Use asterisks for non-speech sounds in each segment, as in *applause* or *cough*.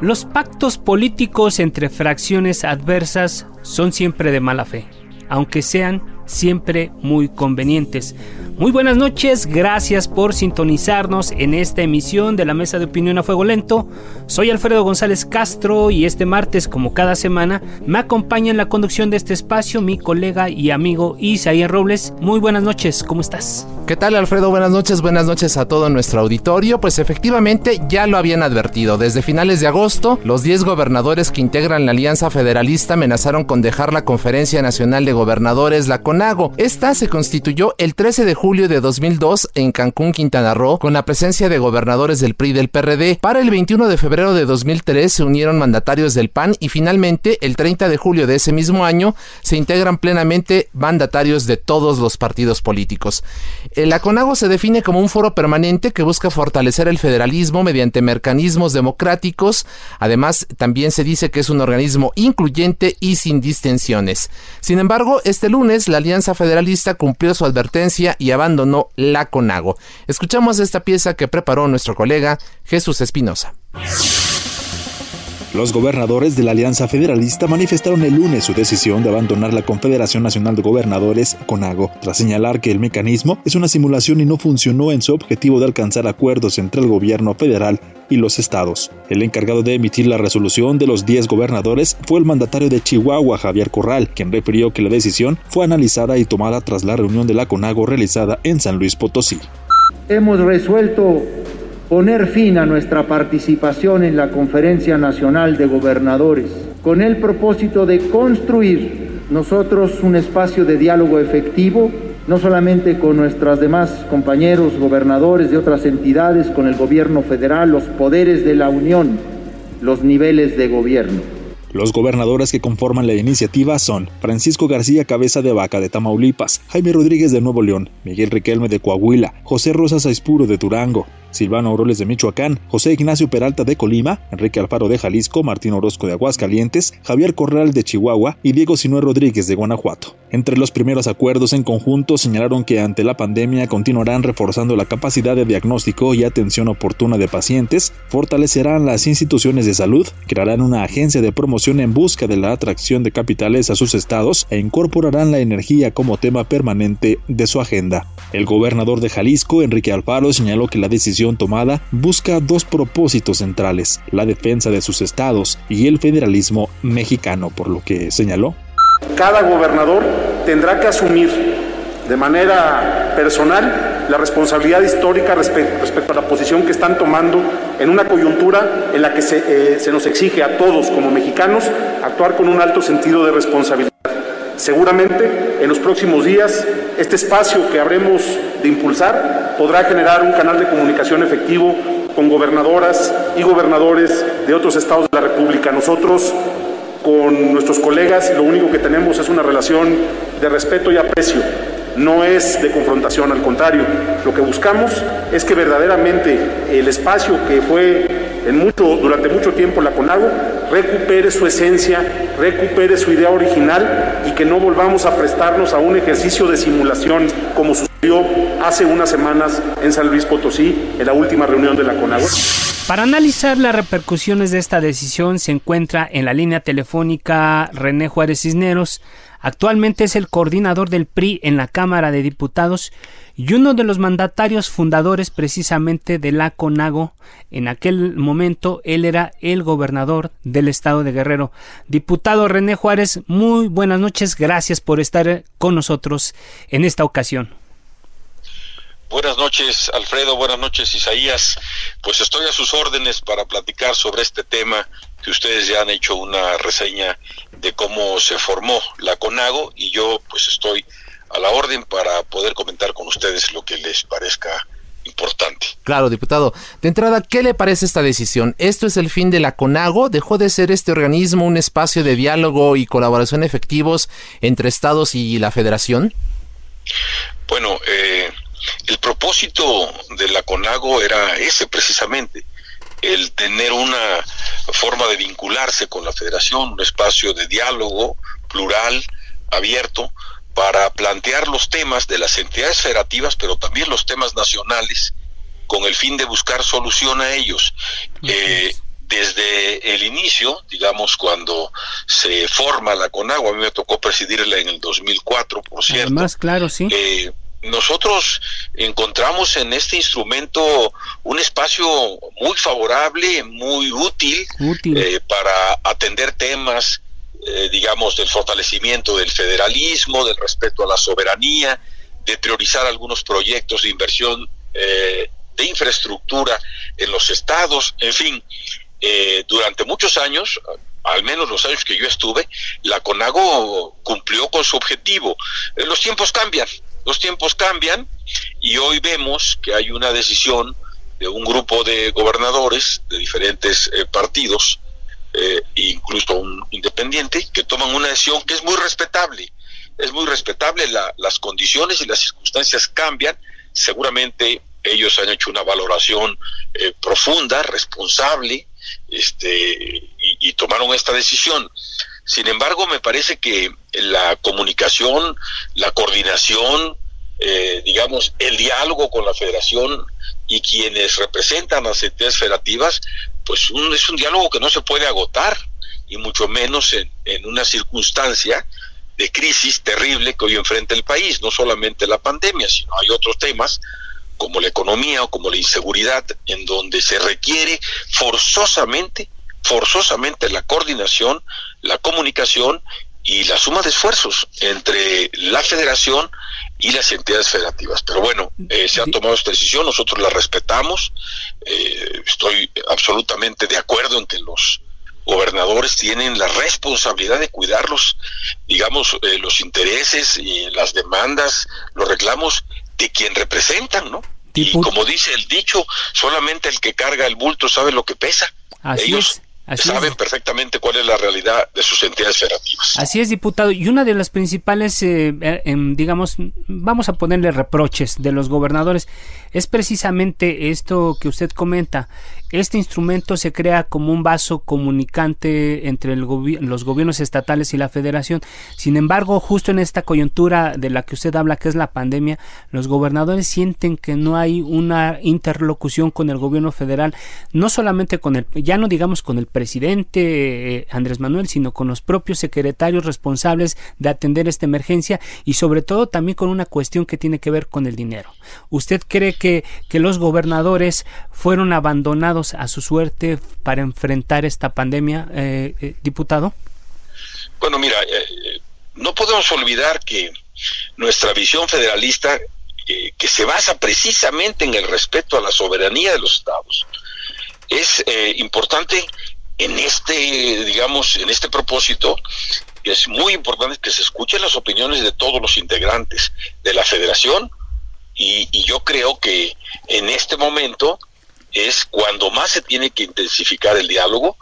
Los pactos políticos entre fracciones adversas son siempre de mala fe, aunque sean siempre muy convenientes. Muy buenas noches, gracias por sintonizarnos en esta emisión de la Mesa de Opinión a Fuego Lento. Soy Alfredo González Castro y este martes, como cada semana, me acompaña en la conducción de este espacio mi colega y amigo Isaías Robles. Muy buenas noches, ¿cómo estás? ¿Qué tal Alfredo? Buenas noches, buenas noches a todo nuestro auditorio. Pues efectivamente ya lo habían advertido. Desde finales de agosto, los 10 gobernadores que integran la Alianza Federalista amenazaron con dejar la Conferencia Nacional de Gobernadores, la CONAGO. Esta se constituyó el 13 de julio de 2002 en Cancún, Quintana Roo, con la presencia de gobernadores del PRI y del PRD. Para el 21 de febrero de 2003 se unieron mandatarios del PAN y finalmente el 30 de julio de ese mismo año se integran plenamente mandatarios de todos los partidos políticos. La CONAGO se define como un foro permanente que busca fortalecer el federalismo mediante mecanismos democráticos. Además, también se dice que es un organismo incluyente y sin distensiones. Sin embargo, este lunes la Alianza Federalista cumplió su advertencia y abandonó la CONAGO. Escuchamos esta pieza que preparó nuestro colega Jesús Espinosa. Los gobernadores de la Alianza Federalista manifestaron el lunes su decisión de abandonar la Confederación Nacional de Gobernadores, CONAGO, tras señalar que el mecanismo es una simulación y no funcionó en su objetivo de alcanzar acuerdos entre el gobierno federal y los estados. El encargado de emitir la resolución de los 10 gobernadores fue el mandatario de Chihuahua, Javier Corral, quien refirió que la decisión fue analizada y tomada tras la reunión de la CONAGO realizada en San Luis Potosí. Hemos resuelto poner fin a nuestra participación en la Conferencia Nacional de Gobernadores, con el propósito de construir nosotros un espacio de diálogo efectivo, no solamente con nuestros demás compañeros gobernadores de otras entidades, con el gobierno federal, los poderes de la Unión, los niveles de gobierno. Los gobernadores que conforman la iniciativa son Francisco García Cabeza de Vaca de Tamaulipas, Jaime Rodríguez de Nuevo León, Miguel Riquelme de Coahuila, José Rosas Aispuro de Durango, Silvano Auroles de Michoacán, José Ignacio Peralta de Colima, Enrique Alfaro de Jalisco, Martín Orozco de Aguascalientes, Javier Corral de Chihuahua y Diego Sinué Rodríguez de Guanajuato. Entre los primeros acuerdos en conjunto señalaron que ante la pandemia continuarán reforzando la capacidad de diagnóstico y atención oportuna de pacientes, fortalecerán las instituciones de salud, crearán una agencia de promoción en busca de la atracción de capitales a sus estados e incorporarán la energía como tema permanente de su agenda. El gobernador de Jalisco, Enrique Alfaro, señaló que la decisión tomada busca dos propósitos centrales, la defensa de sus estados y el federalismo mexicano, por lo que señaló. Cada gobernador tendrá que asumir de manera personal la responsabilidad histórica respecto, a la posición que están tomando en una coyuntura en la que se, eh, nos exige a todos como mexicanos actuar con un alto sentido de responsabilidad. Seguramente en los próximos días este espacio que habremos de impulsar podrá generar un canal de comunicación efectivo con gobernadoras y gobernadores de otros estados de la República. Nosotros con nuestros colegas lo único que tenemos es una relación de respeto y aprecio, no es de confrontación, al contrario, lo que buscamos es que verdaderamente el espacio que fue en mucho, durante mucho tiempo la CONAGO recupere su esencia, recupere su idea original y que no volvamos a prestarnos a un ejercicio de simulación como sucedió hace unas semanas en San Luis Potosí, en la última reunión de la CONAGO. Para analizar las repercusiones de esta decisión se encuentra en la línea telefónica René Juárez Cisneros, Actualmente es el coordinador del PRI en la Cámara de Diputados y uno de los mandatarios fundadores precisamente de la CONAGO. En aquel momento él era el gobernador del estado de Guerrero. Diputado René Juárez, muy buenas noches, gracias por estar con nosotros en esta ocasión. Buenas noches, Alfredo. Buenas noches, Isaías. Pues estoy a sus órdenes para platicar sobre este tema que ustedes ya han hecho una reseña de cómo se formó la CONAGO y yo pues estoy a la orden para poder comentar con ustedes lo que les parezca importante. Claro, diputado. De entrada, ¿qué le parece esta decisión? ¿Esto es el fin de la CONAGO? ¿Dejó de ser este organismo un espacio de diálogo y colaboración efectivos entre estados y la federación? Bueno, eh, el propósito de la CONAGO era ese precisamente, el tener una forma de vincularse con la federación, un espacio de diálogo plural, abierto, para plantear los temas de las entidades federativas, pero también los temas nacionales, con el fin de buscar solución a ellos. Eh, desde el inicio, digamos, cuando se forma la CONAGO, a mí me tocó presidirla en el 2004, por cierto. Más claro, sí. Eh, nosotros encontramos en este instrumento un espacio muy favorable, muy útil, eh, para atender temas, eh, digamos, del fortalecimiento del federalismo, del respeto a la soberanía, de priorizar algunos proyectos de inversión eh, de infraestructura en los estados, en fin, durante muchos años, al menos los años que yo estuve, la CONAGO cumplió con su objetivo. los tiempos cambian, los tiempos cambian y hoy vemos que hay una decisión de un grupo de gobernadores de diferentes eh, partidos, eh, incluso un independiente, que toman una decisión que es muy respetable. Es muy respetable, las condiciones y las circunstancias cambian. Seguramente ellos han hecho una valoración eh, profunda, responsable, este, y tomaron esta decisión. Sin embargo, me parece que la comunicación, la coordinación, eh, digamos, el diálogo con la federación y quienes representan las entidades federativas, pues es un diálogo que no se puede agotar, y mucho menos en, en una circunstancia de crisis terrible que hoy enfrenta el país, no solamente la pandemia, sino hay otros temas como la economía o como la inseguridad, en donde se requiere forzosamente forzosamente la coordinación, la comunicación y la suma de esfuerzos entre la federación y las entidades federativas. Pero bueno, eh, se ha tomado esta decisión, nosotros la respetamos, eh, estoy absolutamente de acuerdo en que los gobernadores tienen la responsabilidad de cuidarlos, digamos, eh, los intereses y las demandas, los reclamos de quien representan, ¿no? Y como dice el dicho, solamente el que carga el bulto sabe lo que pesa. Así es saben perfectamente cuál es la realidad de sus entidades federativas. Así es, diputado. Y una de las principales, eh, eh, em, digamos, vamos a ponerle reproches de los gobernadores, es precisamente esto que usted comenta. Este instrumento se crea como un vaso comunicante entre los gobiernos estatales y la federación. Sin embargo, justo en esta coyuntura de la que usted habla, que es la pandemia, los gobernadores sienten que no hay una interlocución con el gobierno federal, no solamente con el, ya no digamos con el presidente eh, Andrés Manuel, sino con los propios secretarios responsables de atender esta emergencia y sobre todo también con una cuestión que tiene que ver con el dinero. ¿Usted cree que, que los gobernadores fueron abandonados a su suerte para enfrentar esta pandemia, eh, eh, diputado? Bueno, mira, eh, no podemos olvidar que nuestra visión federalista, que se basa precisamente en el respeto a la soberanía de los estados, es importante en este, digamos, en este propósito, es muy importante que se escuchen las opiniones de todos los integrantes de la federación y, yo creo que en este momento es cuando más se tiene que intensificar el diálogo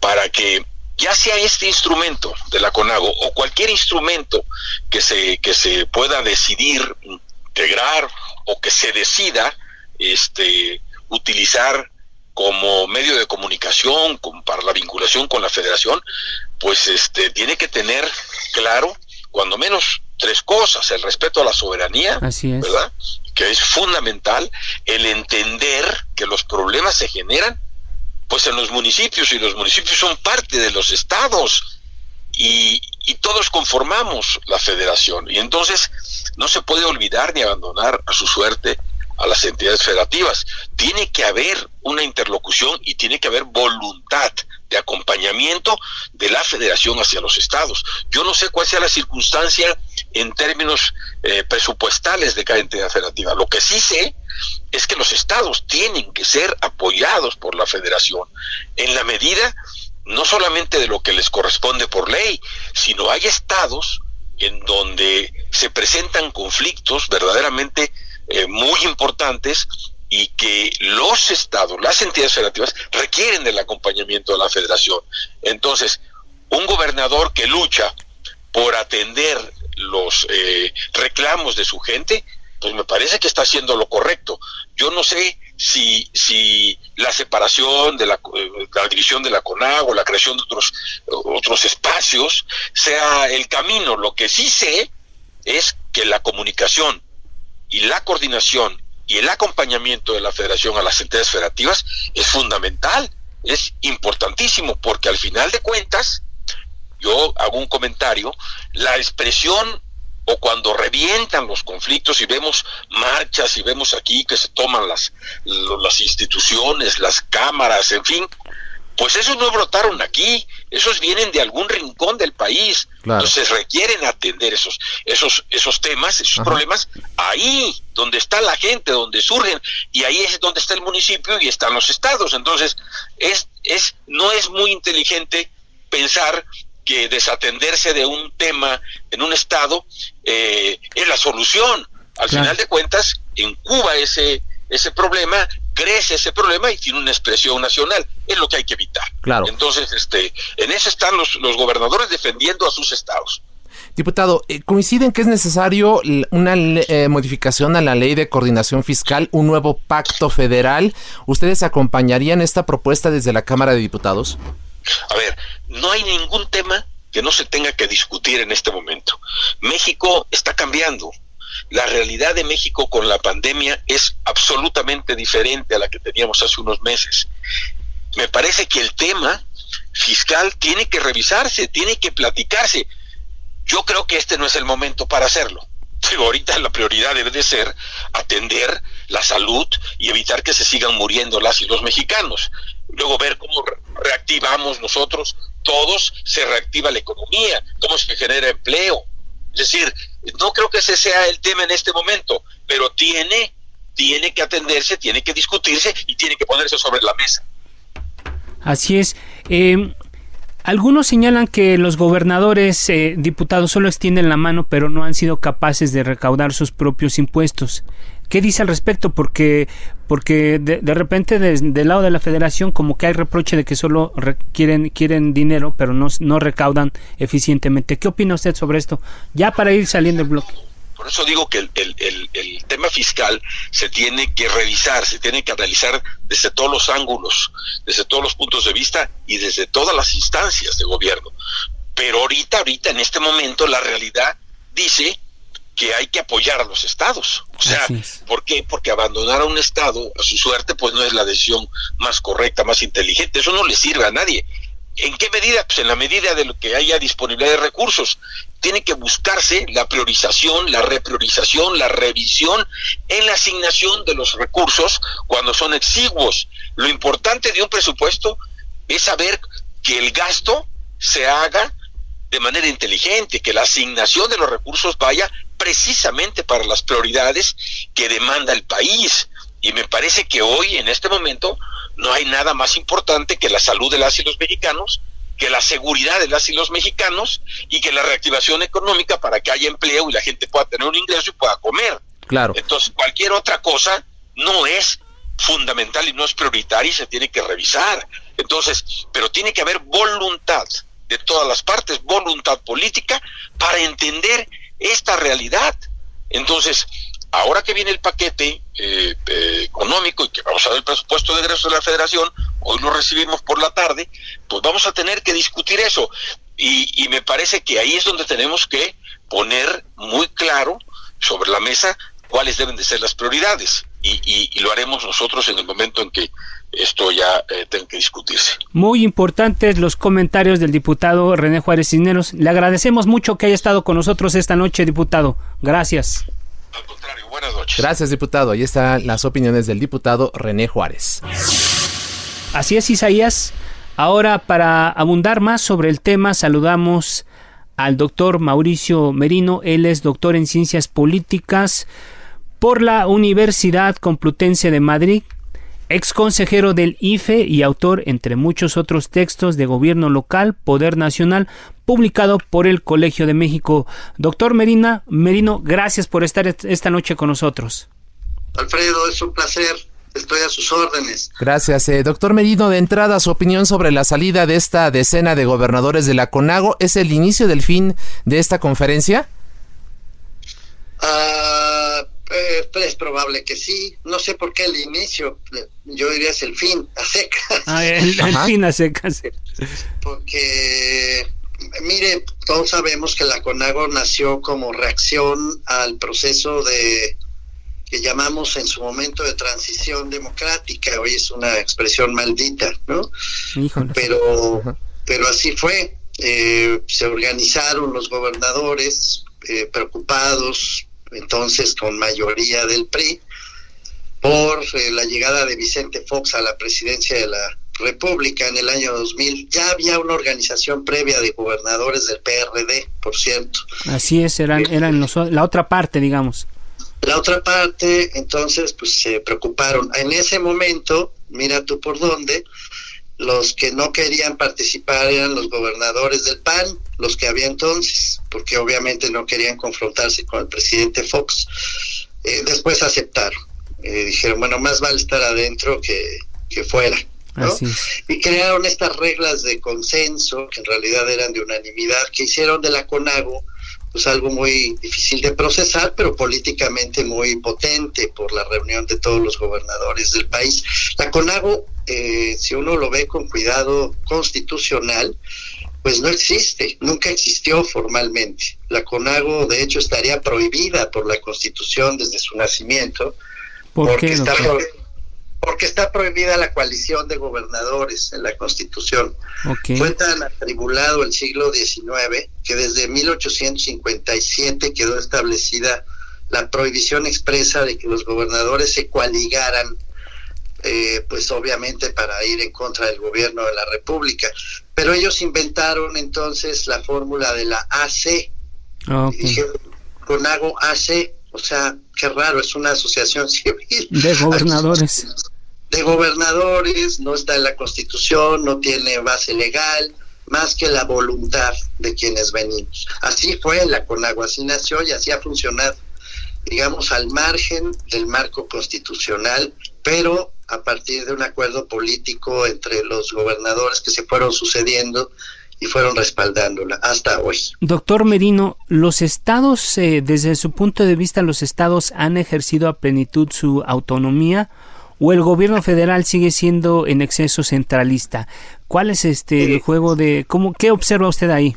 para que ya sea este instrumento de la CONAGO o cualquier instrumento que se, que se pueda decidir integrar o que se decida este, utilizar como medio de comunicación como para la vinculación con la federación, pues este, tiene que tener claro, cuando menos, tres cosas, el respeto a la soberanía, ¿verdad? Que es fundamental, el entender que los problemas se generan pues en los municipios y los municipios son parte de los estados y, y todos conformamos la federación. Y entonces no se puede olvidar ni abandonar a su suerte a las entidades federativas. Tiene que haber una interlocución y tiene que haber voluntad de acompañamiento de la federación hacia los estados. Yo no sé cuál sea la circunstancia en términos eh, presupuestales de cada entidad federativa. Lo que sí sé es que los estados tienen que ser apoyados por la federación en la medida no solamente de lo que les corresponde por ley, sino hay estados en donde se presentan conflictos verdaderamente muy importantes y que los estados, las entidades federativas, requieren del acompañamiento de la federación. Entonces, un gobernador que lucha por atender los eh, reclamos de su gente, pues me parece que está haciendo lo correcto. Yo no sé si, si la separación de la, eh, la división de la CONAG o la creación de otros, otros espacios sea el camino. Lo que sí sé es que la comunicación y la coordinación y el acompañamiento de la federación a las entidades federativas es fundamental, es importantísimo, porque al final de cuentas, yo hago un comentario, la expresión o cuando revientan los conflictos y vemos marchas y vemos aquí que se toman las, las instituciones, las cámaras, en fin, pues esos no brotaron aquí, esos vienen de algún rincón del país. Entonces requieren atender esos, esos, esos temas, esos problemas, ahí donde está la gente, donde surgen, y ahí es donde está el municipio y están los estados. Entonces, es, es, no es muy inteligente pensar que desatenderse de un tema en un estado eh, es la solución. Al final de cuentas, en Cuba ese, ese problema crece ese problema y tiene una expresión nacional. Es lo que hay que evitar. Claro. Entonces, este, en eso están los, los gobernadores defendiendo a sus estados. Diputado, eh, ¿coinciden que es necesario una eh, modificación a la ley de coordinación fiscal, un nuevo pacto federal? ¿Ustedes acompañarían esta propuesta desde la Cámara de Diputados? A ver, no hay ningún tema que no se tenga que discutir en este momento. México está cambiando la realidad de México con la pandemia es absolutamente diferente a la que teníamos hace unos meses. Me parece que el tema fiscal tiene que revisarse, tiene que platicarse. Yo creo que este no es el momento para hacerlo. *laughs* Pero ahorita la prioridad debe de ser atender la salud y evitar que se sigan muriendo las y los mexicanos. Luego ver cómo reactivamos nosotros, todos, se reactiva la economía, cómo se genera empleo. Es decir, no creo que ese sea el tema en este momento, pero tiene, tiene que atenderse, tiene que discutirse y tiene que ponerse sobre la mesa. Así es. Eh, algunos señalan que los gobernadores eh, diputados solo extienden la mano, pero no han sido capaces de recaudar sus propios impuestos. ¿Qué dice al respecto? Porque, porque de, repente del lado de la federación como que hay reproche de que solo quieren, quieren dinero, pero no, no recaudan eficientemente. ¿Qué opina usted sobre esto? Ya para ir saliendo el bloque. Por eso digo que el, el, tema fiscal se tiene que revisar, se tiene que analizar desde todos los ángulos, desde todos los puntos de vista y desde todas las instancias de gobierno. Pero ahorita, ahorita, en este momento, la realidad dice que hay que apoyar a los estados. O sea, ¿por qué? Porque abandonar a un estado a su suerte, pues no es la decisión más correcta, más inteligente. Eso no le sirve a nadie. ¿En qué medida? Pues en la medida de lo que haya disponibilidad de recursos. Tiene que buscarse la priorización, la repriorización, la revisión en la asignación de los recursos cuando son exiguos. Lo importante de un presupuesto es saber que el gasto se haga de manera inteligente, que la asignación de los recursos vaya precisamente para las prioridades que demanda el país. Y me parece que hoy, en este momento, no hay nada más importante que la salud de las y los mexicanos, que la seguridad de las y los mexicanos y que la reactivación económica para que haya empleo y la gente pueda tener un ingreso y pueda comer. Claro. Entonces, cualquier otra cosa no es fundamental y no es prioritaria y se tiene que revisar. Entonces, pero tiene que haber voluntad de todas las partes, voluntad política para entender esta realidad. Entonces, ahora que viene el paquete eh, eh, económico y que vamos a ver el presupuesto de egresos de la federación, hoy lo recibimos por la tarde, pues vamos a tener que discutir eso. Y, me parece que ahí es donde tenemos que poner muy claro sobre la mesa cuáles deben de ser las prioridades. Y, y, lo haremos nosotros en el momento en que esto ya eh, tenga que discutirse. Muy importantes los comentarios del diputado René Juárez Cisneros. Le agradecemos mucho que haya estado con nosotros esta noche, diputado. Gracias. Al contrario, buenas noches. Gracias, diputado. Ahí están las opiniones del diputado René Juárez. Así es, Isaías. Ahora, para abundar más sobre el tema, saludamos al doctor Mauricio Merino. Él es doctor en ciencias políticas por la Universidad Complutense de Madrid, ex consejero del IFE y autor, entre muchos otros textos de gobierno local, poder nacional, publicado por el Colegio de México. Doctor Merina, Merino, gracias por estar esta noche con nosotros. Alfredo, es un placer. Estoy a sus órdenes. Gracias. Eh, doctor Merino, de entrada, su opinión sobre la salida de esta decena de gobernadores de la CONAGO, ¿es el inicio del fin de esta conferencia? Ah, eh, es probable que sí. No sé por qué el inicio. Yo diría es el fin, a secas. Ah, el, fin a secas. Porque, mire, todos sabemos que la CONAGO nació como reacción al proceso de que llamamos en su momento de transición democrática, hoy es una expresión maldita, ¿no? Pero, pero así fue. Eh, se organizaron los gobernadores eh, preocupados, entonces con mayoría del PRI, por eh, la llegada de Vicente Fox a la presidencia de la República en el año 2000. Ya había una organización previa de gobernadores del PRD, por cierto. Así es, eran, eran la otra parte, digamos. La otra parte, entonces, pues se preocuparon. En ese momento, mira tú por dónde, los que no querían participar eran los gobernadores del PAN, los que había entonces, porque obviamente no querían confrontarse con el presidente Fox. Eh, después aceptaron. Eh, dijeron, bueno, más vale estar adentro que, que fuera. Y crearon estas reglas de consenso, que en realidad eran de unanimidad, que hicieron de la CONAGO pues algo muy difícil de procesar, pero políticamente muy potente por la reunión de todos los gobernadores del país. La CONAGO, eh, si uno lo ve con cuidado constitucional, pues no existe, nunca existió formalmente. La CONAGO, de hecho, estaría prohibida por la Constitución desde su nacimiento, porque está porque está prohibida la coalición de gobernadores en la Constitución. Fue tan atribulado el siglo XIX que desde 1857 quedó establecida la prohibición expresa de que los gobernadores se coaligaran, eh, pues obviamente para ir en contra del gobierno de la República. Pero ellos inventaron entonces la fórmula de la AC. con hago AC, o sea, qué raro, es una asociación *laughs* civil. De gobernadores de gobernadores, no está en la constitución, no tiene base legal, más que la voluntad de quienes venimos. Así fue la Conagua, así nació y así ha funcionado, digamos, al margen del marco constitucional, pero a partir de un acuerdo político entre los gobernadores que se fueron sucediendo y fueron respaldándola hasta hoy. Doctor Merino, los estados, eh, desde su punto de vista, los estados han ejercido a plenitud su autonomía o el gobierno federal sigue siendo en exceso centralista. ¿Cuál es este el juego de cómo qué observa usted ahí?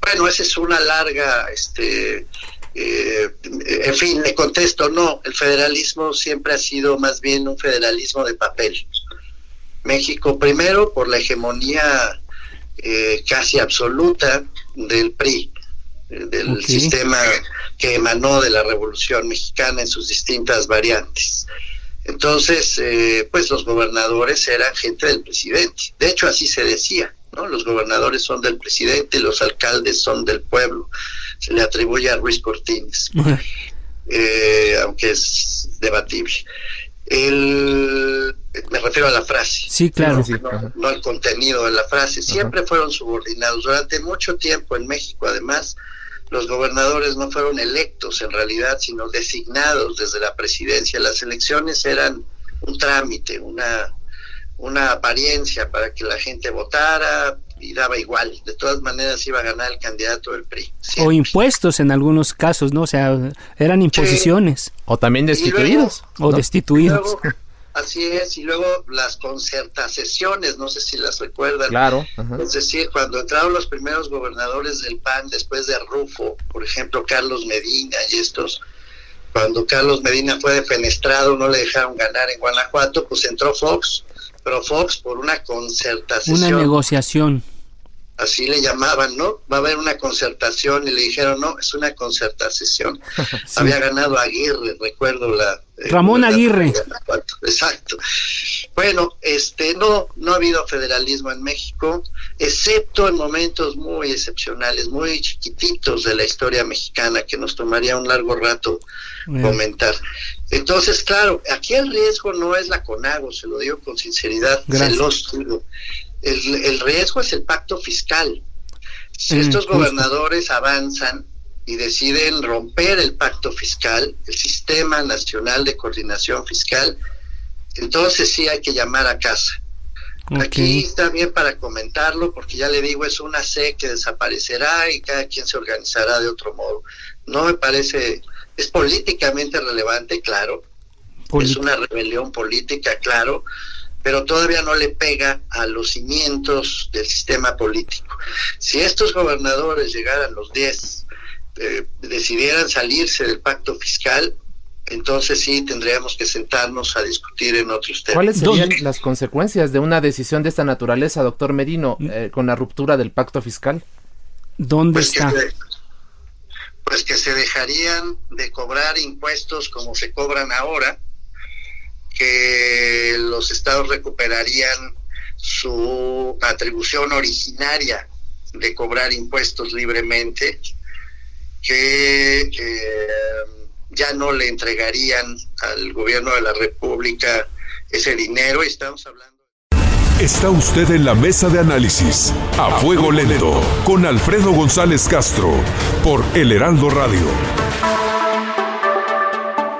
Bueno, esa es una larga este eh, en fin, le contesto, no, el federalismo siempre ha sido más bien un federalismo de papel. México primero por la hegemonía eh, casi absoluta del PRI, eh, del sistema que emanó de la Revolución Mexicana en sus distintas variantes. Entonces, eh, pues los gobernadores eran gente del presidente. De hecho, así se decía, ¿no? Los gobernadores son del presidente, los alcaldes son del pueblo. Se le atribuye a Ruiz Cortines, eh, aunque es debatible. El, me refiero a la frase. Sí, claro. No, no al contenido de la frase. Siempre fueron subordinados. Durante mucho tiempo en México, además, los gobernadores no fueron electos en realidad, sino designados desde la presidencia. Las elecciones eran un trámite, una, una apariencia para que la gente votara y daba igual. De todas maneras iba a ganar el candidato del PRI. O impuestos en algunos casos, ¿no? O sea, eran imposiciones. O también destituidos. o destituidos. Así es, y luego las concertaciones, no sé si las recuerdan. Claro. Es decir, cuando entraron los primeros gobernadores del PAN después de Rufo, por ejemplo, Carlos Medina y estos, cuando Carlos Medina fue defenestrado, no le dejaron ganar en Guanajuato, pues entró Fox, pero Fox por una concertación. Una negociación así le llamaban, ¿no? Va a haber una concertación y le dijeron, no, es una concertación. *laughs* Había ganado Aguirre, recuerdo la... Eh, Ramón Aguirre. Exacto. Bueno, este, no, no ha habido federalismo en México, excepto en momentos muy excepcionales, muy chiquititos de la historia mexicana que nos tomaría un largo rato comentar. Entonces, claro, aquí el riesgo no es la CONAGO, se lo digo con sinceridad, se los digo el, riesgo es el pacto fiscal. Si mm, estos gobernadores avanzan y deciden romper el pacto fiscal, el sistema nacional de coordinación fiscal, entonces sí hay que llamar a casa. Aquí está bien para comentarlo, porque ya le digo, es una C que desaparecerá y cada quien se organizará de otro modo. No me parece, es políticamente relevante, claro, es una rebelión política, claro, pero todavía no le pega a los cimientos del sistema político. Si estos gobernadores llegaran los 10, eh, decidieran salirse del pacto fiscal, entonces sí tendríamos que sentarnos a discutir en otros temas. ¿Cuáles serían las consecuencias de una decisión de esta naturaleza, doctor Merino, mm. eh, con la ruptura del pacto fiscal? ¿Dónde pues está? pues que se dejarían de cobrar impuestos como se cobran ahora, que los estados recuperarían su atribución originaria de cobrar impuestos libremente, que ya no le entregarían al gobierno de la República ese dinero. Estamos hablando. Está usted en la mesa de análisis a fuego lento con Alfredo González Castro por El Heraldo Radio.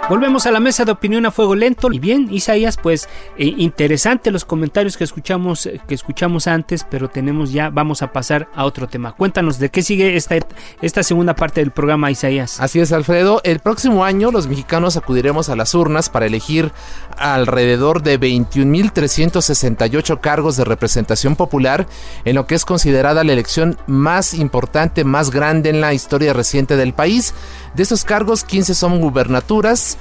Volvemos a la mesa de opinión a fuego lento. Y bien, Isaías, pues eh, interesante los comentarios que escuchamos, eh, que escuchamos antes, pero tenemos ya, vamos a pasar a otro tema. Cuéntanos de qué sigue esta, esta segunda parte del programa, Isaías. Así es, Alfredo. El próximo año los mexicanos acudiremos a las urnas para elegir alrededor de 21.368 cargos de representación popular en lo que es considerada la elección más importante, más grande en la historia reciente del país. De esos cargos, 15 son gubernaturas,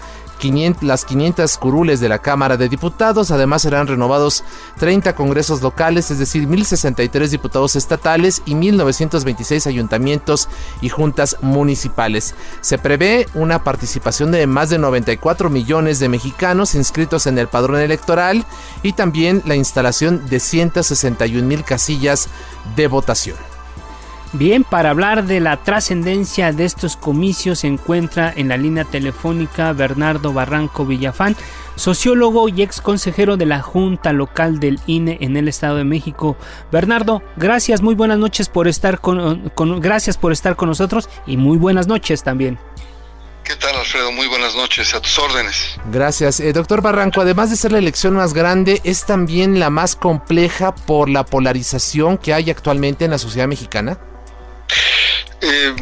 las 500 curules de la Cámara de Diputados. Además serán renovados 30 congresos locales, es decir, 1063 diputados estatales y 1926 ayuntamientos y juntas municipales. Se prevé una participación de más de 94 millones de mexicanos inscritos en el padrón electoral y también la instalación de 161 mil casillas de votación. Bien, para hablar de la trascendencia de estos comicios se encuentra en la línea telefónica Bernardo Barranco Villafán, sociólogo y ex consejero de la Junta Local del INE en el Estado de México. Bernardo, gracias, muy buenas noches por estar con, gracias por estar con nosotros y muy buenas noches también. ¿Qué tal, Alfredo? Muy buenas noches, a tus órdenes. Gracias. Eh, doctor Barranco, además de ser la elección más grande, es también la más compleja por la polarización que hay actualmente en la sociedad mexicana. Eh,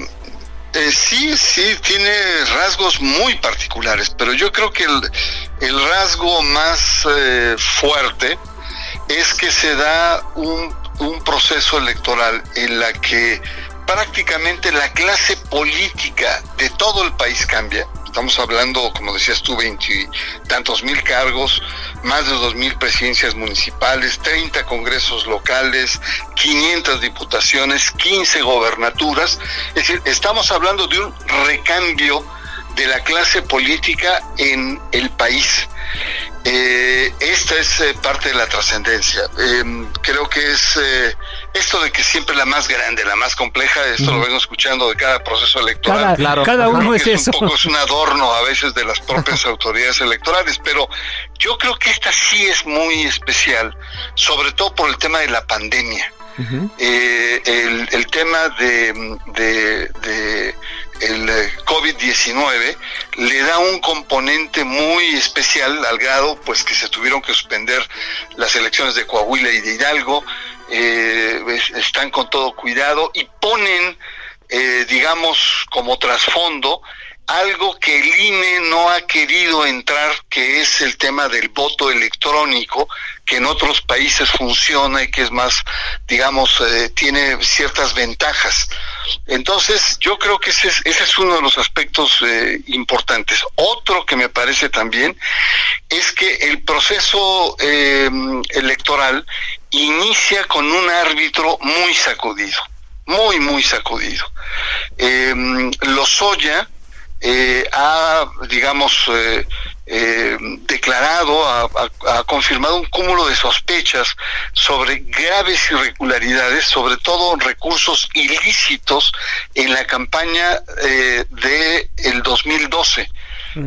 eh, sí, sí, tiene rasgos muy particulares, pero yo creo que el, rasgo más eh, fuerte es que se da un, un proceso electoral en la que prácticamente la clase política de todo el país cambia Estamos hablando, como decías tú, tantos mil cargos, más de dos mil presidencias municipales, 30 congresos locales, 500 diputaciones, 15 gobernaturas. Es decir, estamos hablando de un recambio de la clase política en el país. Eh, esta es eh, parte de la trascendencia. Em, creo que es eh, esto de que siempre la más grande, la más compleja, esto lo vengo escuchando de cada proceso electoral. Cada, cada uno es, eso. Un poco es un adorno a veces de las propias *laughs* autoridades electorales, pero yo creo que esta sí es muy especial, sobre todo por el tema de la pandemia. el, el, tema de, de el eh, COVID-19 le da un componente muy especial al grado pues que se tuvieron que suspender las elecciones de Coahuila y de Hidalgo, eh, están con todo cuidado y ponen, eh, digamos, como trasfondo algo que el INE no ha querido entrar, que es el tema del voto electrónico, que en otros países funciona y que es más, digamos, tiene ciertas ventajas Entonces, yo creo que ese es, ese es uno de los aspectos eh, importantes. Otro que me parece también es que el proceso eh, electoral inicia con un árbitro muy sacudido, muy, muy sacudido. Eh, Lozoya ha, digamos, eh, eh, declarado, ha, confirmado un cúmulo de sospechas sobre graves irregularidades, sobre todo recursos ilícitos en la campaña eh, de el 2012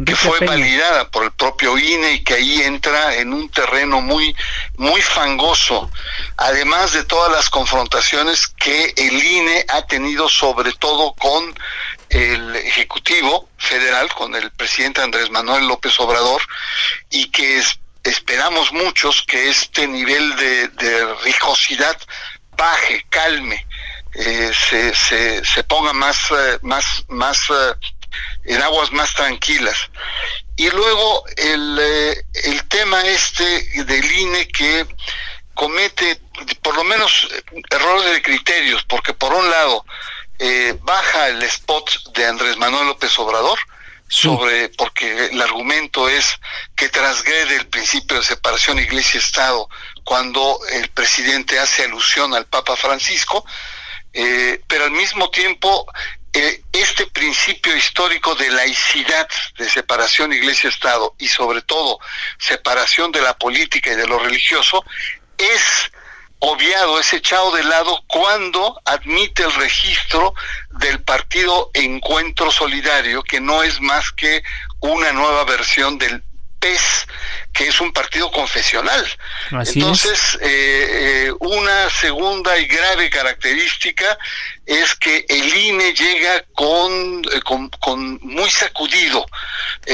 que fue validada por el propio INE y que ahí entra en un terreno muy muy fangoso, además de todas las confrontaciones que el INE ha tenido sobre todo con el Ejecutivo Federal, con el presidente Andrés Manuel López Obrador, y que esperamos muchos que este nivel de, de rijosidad baje, calme, eh, se, se, se, ponga más, eh, más, más eh, en aguas más tranquilas. Y luego el, el tema este del INE que comete por lo menos errores de criterios, porque por un lado eh, baja el spot de Andrés Manuel López Obrador sobre porque el argumento es que transgrede el principio de separación iglesia-estado cuando el presidente hace alusión al Papa Francisco, eh, pero al mismo tiempo eh, este principio histórico de laicidad, de separación iglesia-estado y sobre todo separación de la política y de lo religioso, es obviado, es echado de lado cuando admite el registro del partido Encuentro Solidario, que no es más que una nueva versión del PES, que es un partido confesional. Entonces, eh, eh, una segunda y grave característica es que el INE llega con, eh, con, muy sacudido,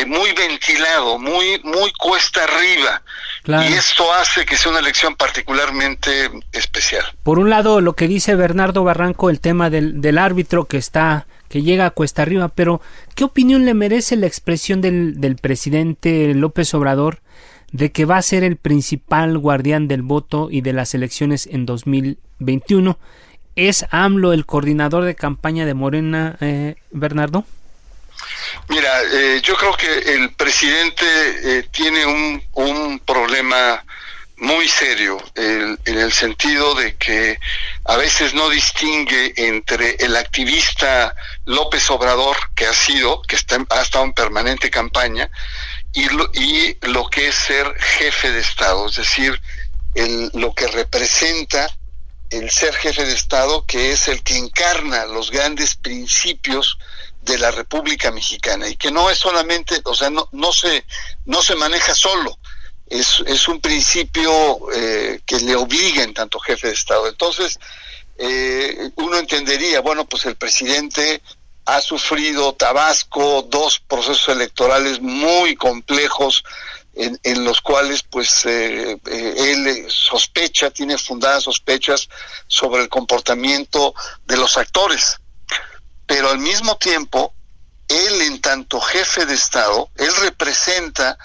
muy ventilado, muy, muy cuesta arriba. Y esto hace que sea una elección particularmente especial. Por un lado, lo que dice Bernardo Barranco, el tema del, del árbitro que está que llega a cuesta arriba, pero ¿qué opinión le merece la expresión del, del presidente López Obrador de que va a ser el principal guardián del voto y de las elecciones en 2021? ¿Es AMLO el coordinador de campaña de Morena, eh, Bernardo? Mira, eh, yo creo que el presidente eh, tiene un, un problema muy serio en el sentido de que a veces no distingue entre el activista López Obrador que ha sido, que está, ha estado en permanente campaña, y lo, y lo que es ser jefe de Estado, es decir, el, lo que representa el ser jefe de Estado, que es el que encarna los grandes principios de la República Mexicana y que no es solamente, o sea, no, no se no se maneja solo, es, es un principio eh, que le obliga en tanto jefe de Estado. Entonces, eh, uno entendería, bueno, pues el presidente ha sufrido Tabasco, dos procesos electorales muy complejos en, en los cuales pues eh, él sospecha, tiene fundadas sospechas sobre el comportamiento de los actores. Pero al mismo tiempo, él en tanto jefe de Estado, él representa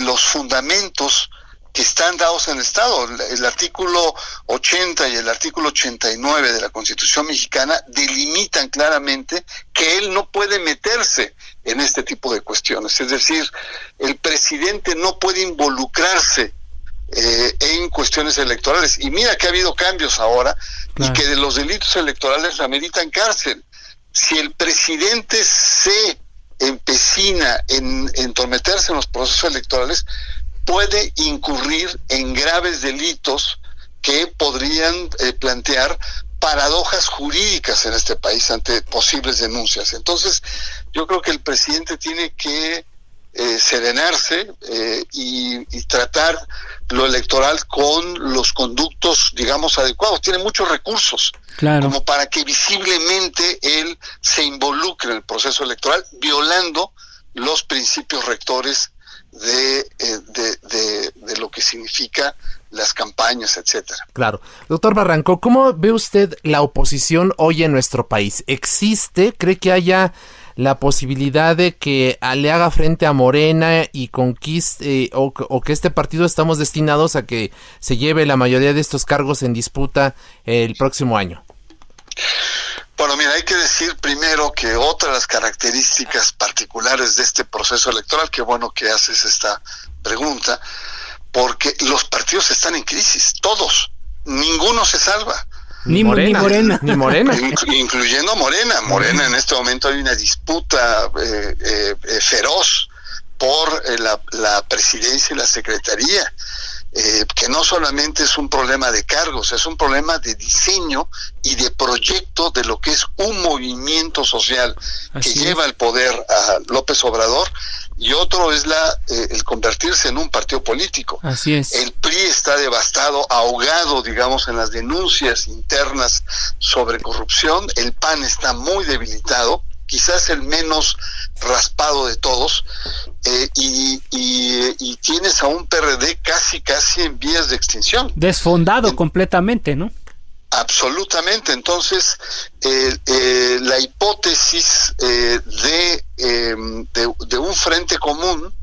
los fundamentos que están dados en el Estado. El artículo 80 y el artículo 89 de la Constitución mexicana delimitan claramente que él no puede meterse en este tipo de cuestiones. Es decir, el presidente no puede involucrarse eh, en cuestiones electorales. Y mira que ha habido cambios ahora y que de los delitos electorales ameritan cárcel. Si el presidente se empecina en entrometerse en los procesos electorales, puede incurrir en graves delitos que podrían eh, plantear paradojas jurídicas en este país ante posibles denuncias. Entonces, yo creo que el presidente tiene que eh, serenarse eh, y, tratar lo electoral con los conductos, digamos, adecuados. Tiene muchos recursos como para que visiblemente él se involucre en el proceso electoral, violando los principios rectores de, eh, de, de, lo que significa las campañas, etcétera. Claro. Doctor Barranco, ¿cómo ve usted la oposición hoy en nuestro país? ¿Existe? ¿Cree que haya la posibilidad de que le haga frente a Morena y conquiste eh, o, que este partido estamos destinados a que se lleve la mayoría de estos cargos en disputa el próximo año? Bueno, mira, hay que decir primero que otra de las características particulares de este proceso electoral, qué bueno que haces esta pregunta, porque los partidos están en crisis, todos, ninguno se salva. Ni Morena. Ni Morena. incluyendo Morena. Morena en este momento hay una disputa eh, eh, eh, feroz por la, la, presidencia y la secretaría. Eh, que no solamente es un problema de cargos, es un problema de diseño y de proyecto de lo que es un movimiento social que lleva el poder a López Obrador y otro es la eh, el convertirse en un partido político. Así es. El PRI está devastado, ahogado, digamos, en las denuncias internas sobre corrupción. El PAN está muy debilitado quizás el menos raspado de todos, eh, y, y, tienes a un PRD casi, casi en vías de extinción. Desfondado completamente, ¿no? Absolutamente. Entonces, eh, la hipótesis eh, de, em, de, de, un frente común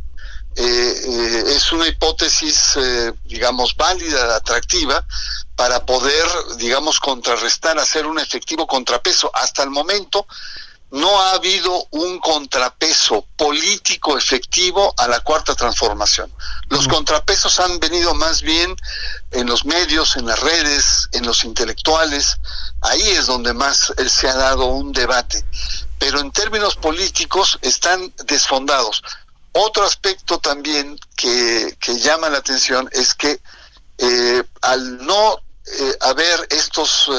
es una hipótesis, digamos, válida, atractiva, para poder, digamos, contrarrestar, hacer un efectivo contrapeso. Hasta el momento, no ha habido un contrapeso político efectivo a la cuarta transformación. Los contrapesos han venido más bien en los medios, en las redes, en los intelectuales. Ahí es donde más se ha dado un debate. Pero en términos políticos están desfondados. Otro aspecto también que, llama la atención es que eh, al no eh, haber estos,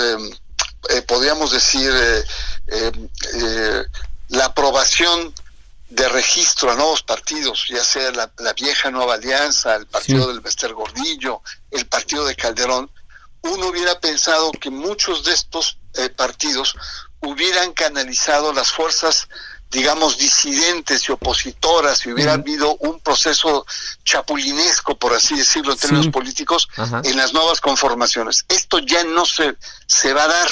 eh, podríamos decir, eh, eh, la aprobación de registro a nuevos partidos, ya sea la, vieja Nueva Alianza, el partido del Bester Gordillo, el partido de Calderón, uno hubiera pensado que muchos de estos eh, partidos hubieran canalizado las fuerzas, digamos, disidentes y opositoras, y hubiera habido un proceso chapulinesco, por así decirlo, en términos políticos, en las nuevas conformaciones. Esto ya no se, se va a dar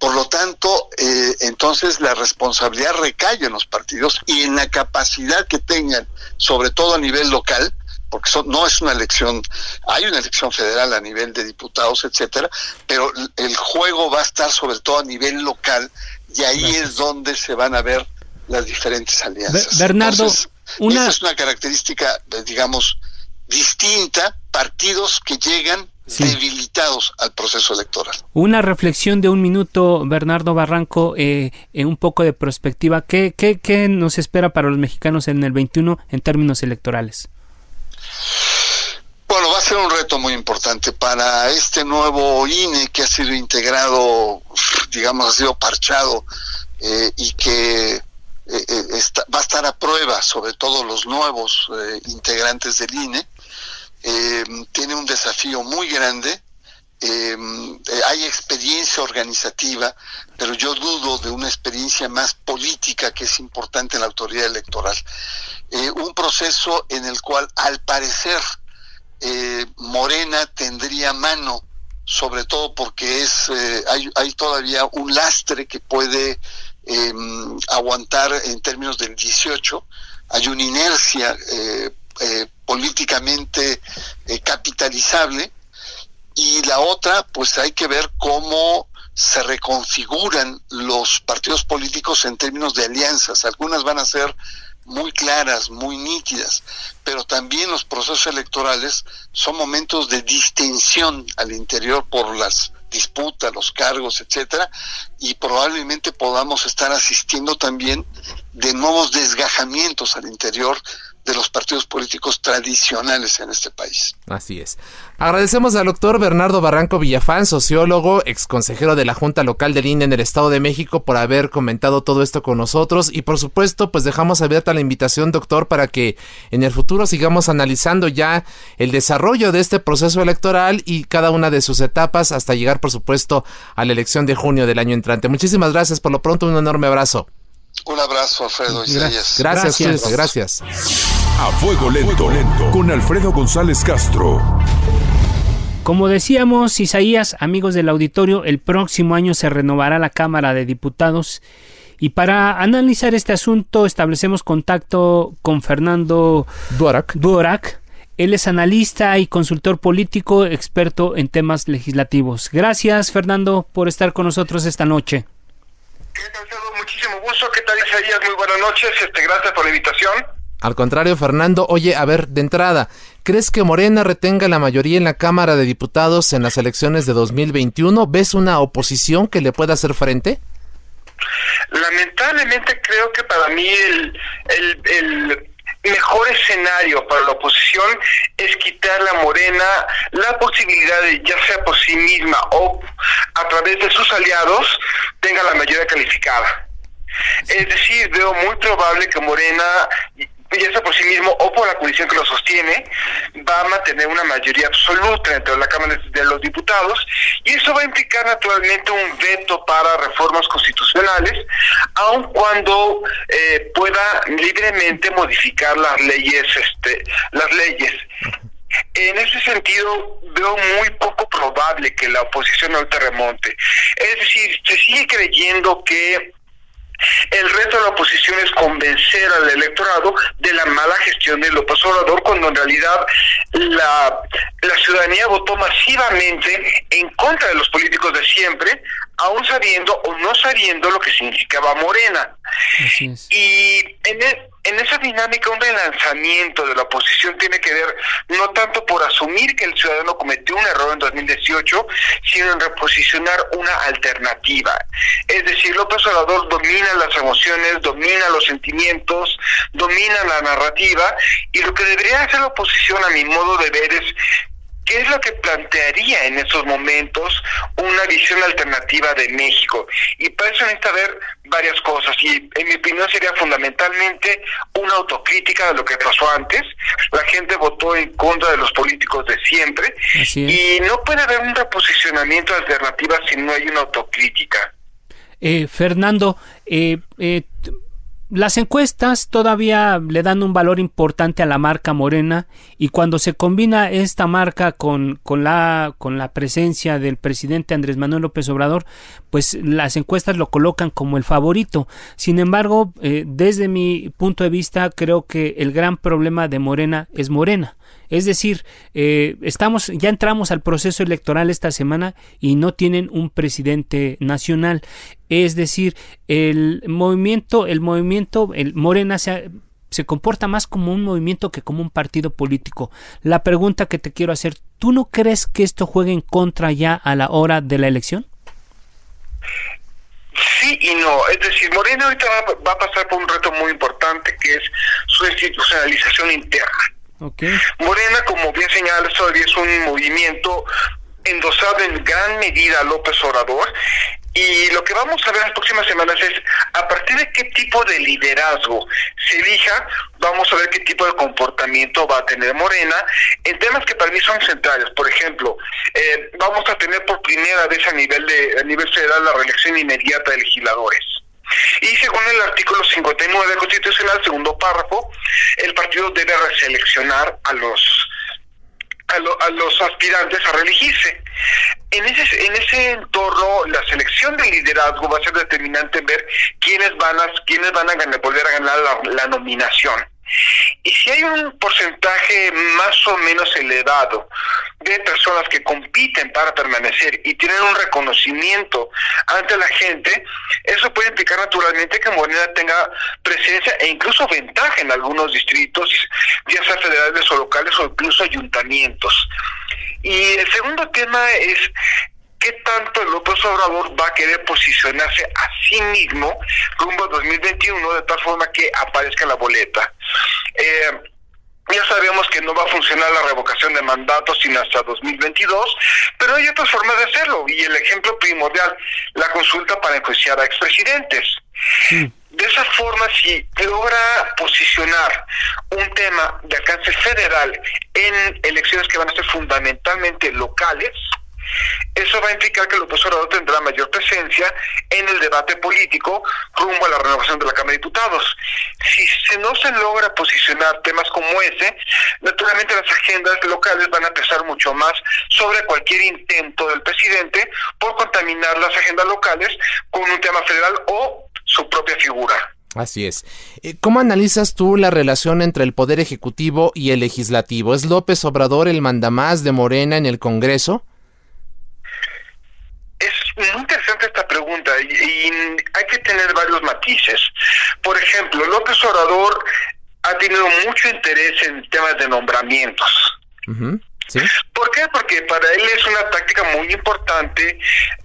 por lo tanto, eh, entonces la responsabilidad recae en los partidos y en la capacidad que tengan, sobre todo a nivel local, porque no es una elección, hay una elección federal a nivel de diputados, etcétera, pero el juego va a estar sobre todo a nivel local y ahí es donde se van a ver las diferentes alianzas. Bernardo, una... esa es una característica, digamos, distinta, partidos que llegan debilitados al proceso electoral. Una reflexión de un minuto, Bernardo Barranco, eh, en un poco de perspectiva. ¿Qué, ¿Qué, qué, nos espera para los mexicanos en el 21 en términos electorales? Bueno, va a ser un reto muy importante para este nuevo INE que ha sido integrado, digamos, ha sido parchado eh, y que eh, va a estar a prueba, sobre todo los nuevos integrantes del INE eh, tiene un desafío muy grande. Eh, hay experiencia organizativa, pero yo dudo de una experiencia más política que es importante en la autoridad electoral. Eh, un proceso en el cual, al parecer, Morena tendría mano, sobre todo porque es hay, todavía un lastre que puede aguantar en términos del 18, hay una inercia eh, políticamente eh, capitalizable y la otra pues hay que ver cómo se reconfiguran los partidos políticos en términos de alianzas. Algunas van a ser muy claras, muy nítidas, pero también los procesos electorales son momentos de distensión al interior por las disputas, los cargos, etcétera, y probablemente podamos estar asistiendo también de nuevos desgajamientos al interior de los partidos políticos tradicionales en este país. Así es. Agradecemos al doctor Bernardo Barranco Villafán, sociólogo, ex consejero de la Junta Local del INE en el Estado de México, por haber comentado todo esto con nosotros. Y por supuesto, pues dejamos abierta la invitación, doctor, para que en el futuro sigamos analizando ya el desarrollo de este proceso electoral y cada una de sus etapas hasta llegar, por supuesto, a la elección de junio del año entrante. Muchísimas gracias. Por lo pronto, un enorme abrazo. Un abrazo, Alfredo Gracias, gracias. gracias. A fuego lento, lento, con Alfredo González Castro. Como decíamos, Isaías, amigos del auditorio, el próximo año se renovará la Cámara de Diputados y para analizar este asunto establecemos contacto con Fernando Duarac. Duarac. Él es analista y consultor político experto en temas legislativos. Gracias, Fernando, por estar con nosotros esta noche. ¿Qué tal, Muchísimo gusto. ¿Qué tal, Isaías? Muy buenas noches. Este, gracias por la invitación. Al contrario, Fernando, oye, a ver, de entrada, ¿crees que Morena retenga la mayoría en la Cámara de Diputados en las elecciones de 2021? ¿Ves una oposición que le pueda hacer frente? Lamentablemente creo que para mí el, el, mejor escenario para la oposición es quitar a Morena la posibilidad de, ya sea por sí misma o a través de sus aliados, tenga la mayoría calificada. Es decir, veo muy probable que Morena ya sea por sí mismo o por la coalición que lo sostiene, va a mantener una mayoría absoluta dentro de la Cámara de los Diputados y eso va a implicar naturalmente un veto para reformas constitucionales, aun cuando eh, pueda libremente modificar las leyes, este, las leyes. En ese sentido, veo muy poco probable que la oposición no te remonte. Es decir, se sigue creyendo que el reto de la oposición es convencer al electorado de la mala gestión de López Obrador, cuando en realidad la, la ciudadanía votó masivamente en contra de los políticos de siempre, aún sabiendo o no sabiendo lo que significaba Morena. Y en, e, en esa dinámica un relanzamiento de la oposición tiene que ver no tanto por asumir que el ciudadano cometió un error en 2018, sino en reposicionar una alternativa. Es decir, López Obrador domina las emociones, domina los sentimientos, domina la narrativa y lo que debería hacer la oposición a mi modo de ver es ¿Qué es lo que plantearía en esos momentos una visión alternativa de México? Y para eso necesita ver varias cosas. Y en mi opinión sería fundamentalmente una autocrítica de lo que pasó antes. La gente votó en contra de los políticos de siempre. Y no puede haber un reposicionamiento alternativo si no hay una autocrítica. Eh, Fernando, eh, eh, las encuestas todavía le dan un valor importante a la marca Morena y cuando se combina esta marca con, con, la, con la presencia del presidente Andrés Manuel López Obrador, pues las encuestas lo colocan como el favorito. Sin embargo, eh, desde mi punto de vista, creo que el gran problema de Morena es Morena. Es decir, eh, estamos, ya entramos al proceso electoral esta semana y no tienen un presidente nacional. Es decir, el movimiento, el movimiento, el Morena se, comporta más como un movimiento que como un partido político. La pregunta que te quiero hacer, ¿tú no crees que esto juegue en contra ya a la hora de la elección? Sí y no. Es decir, Morena ahorita va, a pasar por un reto muy importante que es su institucionalización interna. Morena, como bien señala todavía es un movimiento endosado en gran medida a López Obrador y lo que vamos a ver en las próximas semanas es a partir de qué tipo de liderazgo se elija, vamos a ver qué tipo de comportamiento va a tener Morena en temas que para mí son centrales. Por ejemplo, eh, vamos a tener por primera vez a nivel de a nivel federal la reelección inmediata de legisladores. Y según el artículo 59 constitucional, segundo párrafo, el partido debe reseleccionar a los a, los aspirantes a reelegirse. En ese, en ese entorno, la selección de liderazgo va a ser determinante en ver quiénes van a, quiénes van a ganar, volver a ganar la nominación. Y si hay un porcentaje más o menos elevado de personas que compiten para permanecer y tienen un reconocimiento ante la gente, eso puede implicar naturalmente que Morena tenga presencia e incluso ventaja en algunos distritos, ya sea federales o locales o incluso ayuntamientos. Y el segundo tema es qué tanto el López Obrador va a querer posicionarse a sí mismo rumbo a 2021 de tal forma que aparezca la boleta. Eh, ya sabemos que no va a funcionar la revocación de mandatos sino hasta 2022, pero hay otras formas de hacerlo y el ejemplo primordial, la consulta para enjuiciar a expresidentes. De esa forma, si logra posicionar un tema de alcance federal en elecciones que van a ser fundamentalmente locales, eso va a implicar que López Obrador tendrá mayor presencia en el debate político rumbo a la renovación de la Cámara de Diputados. Si no se logra posicionar temas como ese, naturalmente las agendas locales van a pesar mucho más sobre cualquier intento del presidente por contaminar las agendas locales con un tema federal o su propia figura. Así es. Eh, ¿Cómo analizas tú la relación entre el Poder Ejecutivo y el Legislativo? ¿Es López Obrador el mandamás de Morena en el Congreso? Muy interesante esta pregunta pregunta y, hay que tener varios matices. Por ejemplo, López Obrador ha tenido mucho interés en temas de nombramientos. ¿Por qué? Porque para él es una táctica muy importante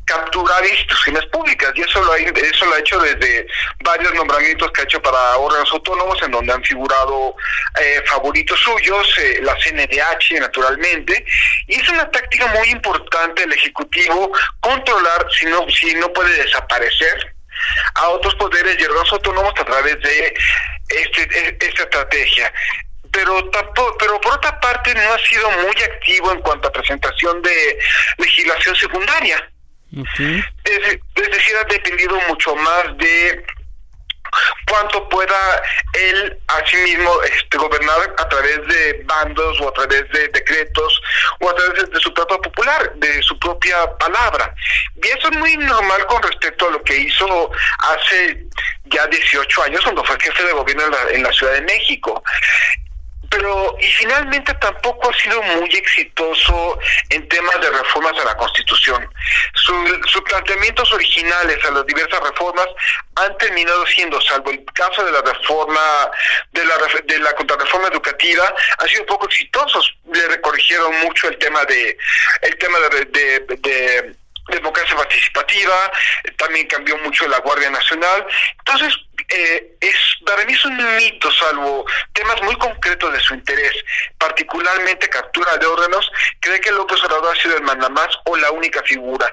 capturar instituciones públicas y eso lo ha, eso lo ha hecho desde varios nombramientos que ha hecho para órganos autónomos en donde han figurado eh, favoritos suyos, eh, la CNDH naturalmente, y es una táctica muy importante el Ejecutivo controlar si no, si no puede desaparecer a otros poderes y órganos autónomos a través de este, e, esta estrategia pero tampoco, pero por otra parte no ha sido muy activo en cuanto a presentación de legislación secundaria. Es, decir, ha dependido mucho más de cuánto pueda él asimismo este, gobernar a través de bandos o a través de decretos o a través de, su propia popular, de su propia palabra. Y eso es muy normal con respecto a lo que hizo hace ya 18 años cuando fue jefe de gobierno en la, en la Ciudad de México pero y finalmente tampoco ha sido muy exitoso en temas de reformas a la Constitución. sus planteamientos originales a las diversas reformas han terminado siendo, salvo el caso de la reforma, de la, de la contrarreforma educativa, han sido poco exitosos. Le recorrigieron mucho el tema de el tema de democracia participativa, también cambió mucho la Guardia Nacional. Entonces, eh, es para mí es un mito, salvo temas muy concretos de su interés, particularmente captura de órganos, cree que López Obrador ha sido el mandamás o la única figura.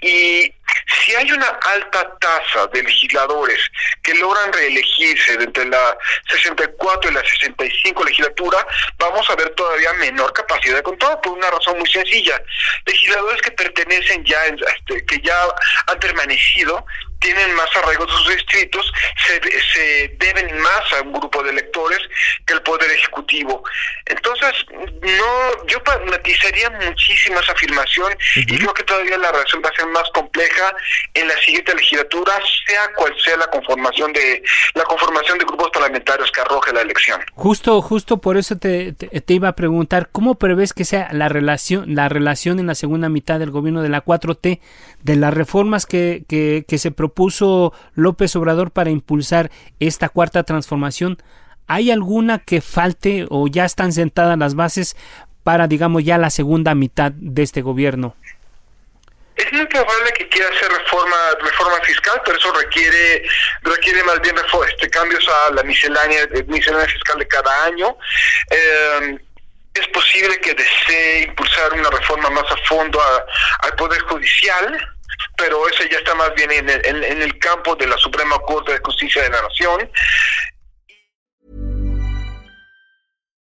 Y si hay una alta tasa de legisladores que logran reelegirse entre la 64 y la 65 legislatura, vamos a ver todavía menor capacidad de control por una razón muy sencilla. Legisladores que pertenecen ya, este, que ya han permanecido tienen más arraigo de sus distritos, se, se deben más a un grupo de electores que el Poder Ejecutivo. Entonces, no, yo matizaría muchísimo esa afirmación y creo que todavía la relación va a ser más compleja en la siguiente legislatura, sea cual sea la conformación de la conformación de grupos parlamentarios que arroje la elección. Justo, justo por eso te, te, iba a preguntar, ¿cómo prevés que sea la relación, la relación en la segunda mitad del gobierno de la 4T de las reformas que, que, que se propuso López Obrador para impulsar esta cuarta transformación? ¿Hay alguna que falte o ya están sentadas las bases para, digamos, ya la segunda mitad de este gobierno? Es muy probable que quiera hacer reforma reforma fiscal, pero eso requiere requiere más bien este, cambios a la miscelánea, eh, miscelánea fiscal de cada año. Eh, es posible que desee impulsar una reforma más a fondo al Poder Judicial, pero eso ya está más bien en el, en el campo de la Suprema Corte de Justicia de la Nación.